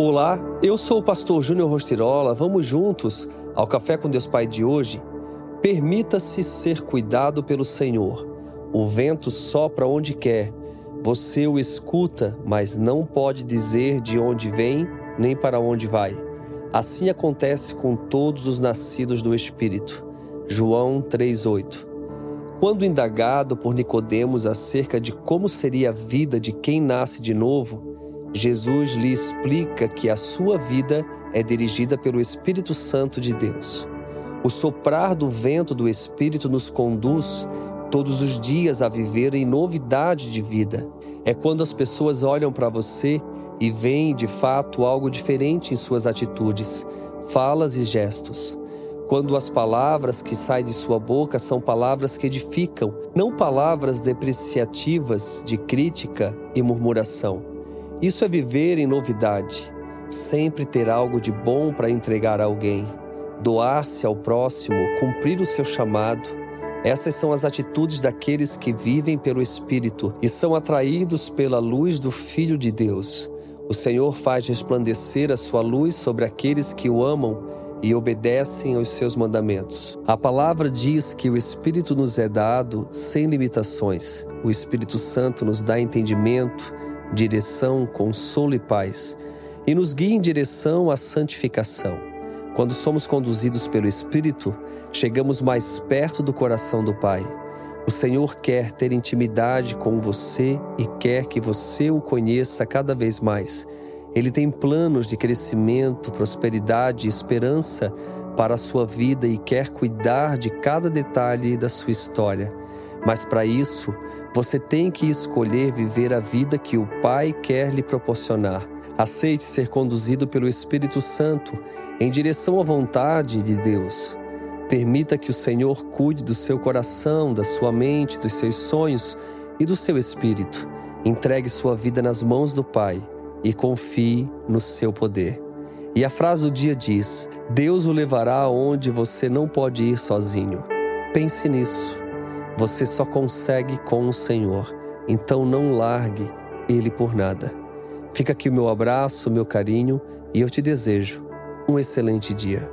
Olá, eu sou o pastor Júnior Rostirola. Vamos juntos ao Café com Deus Pai de hoje? Permita-se ser cuidado pelo Senhor. O vento sopra onde quer. Você o escuta, mas não pode dizer de onde vem nem para onde vai. Assim acontece com todos os nascidos do Espírito. João 3:8. Quando indagado por Nicodemos acerca de como seria a vida de quem nasce de novo, Jesus lhe explica que a sua vida é dirigida pelo Espírito Santo de Deus. O soprar do vento do Espírito nos conduz todos os dias a viver em novidade de vida. É quando as pessoas olham para você e veem de fato algo diferente em suas atitudes, falas e gestos. Quando as palavras que saem de sua boca são palavras que edificam, não palavras depreciativas de crítica e murmuração. Isso é viver em novidade, sempre ter algo de bom para entregar a alguém, doar-se ao próximo, cumprir o seu chamado. Essas são as atitudes daqueles que vivem pelo Espírito e são atraídos pela luz do Filho de Deus. O Senhor faz resplandecer a sua luz sobre aqueles que o amam e obedecem aos seus mandamentos. A palavra diz que o Espírito nos é dado sem limitações. O Espírito Santo nos dá entendimento direção, consolo e paz, e nos guia em direção à santificação. Quando somos conduzidos pelo Espírito, chegamos mais perto do coração do Pai. O Senhor quer ter intimidade com você e quer que você o conheça cada vez mais. Ele tem planos de crescimento, prosperidade e esperança para a sua vida e quer cuidar de cada detalhe da sua história. Mas para isso, você tem que escolher viver a vida que o Pai quer lhe proporcionar. Aceite ser conduzido pelo Espírito Santo em direção à vontade de Deus. Permita que o Senhor cuide do seu coração, da sua mente, dos seus sonhos e do seu espírito. Entregue sua vida nas mãos do Pai e confie no seu poder. E a frase do dia diz: Deus o levará aonde você não pode ir sozinho. Pense nisso. Você só consegue com o Senhor, então não largue Ele por nada. Fica aqui o meu abraço, meu carinho e eu te desejo um excelente dia.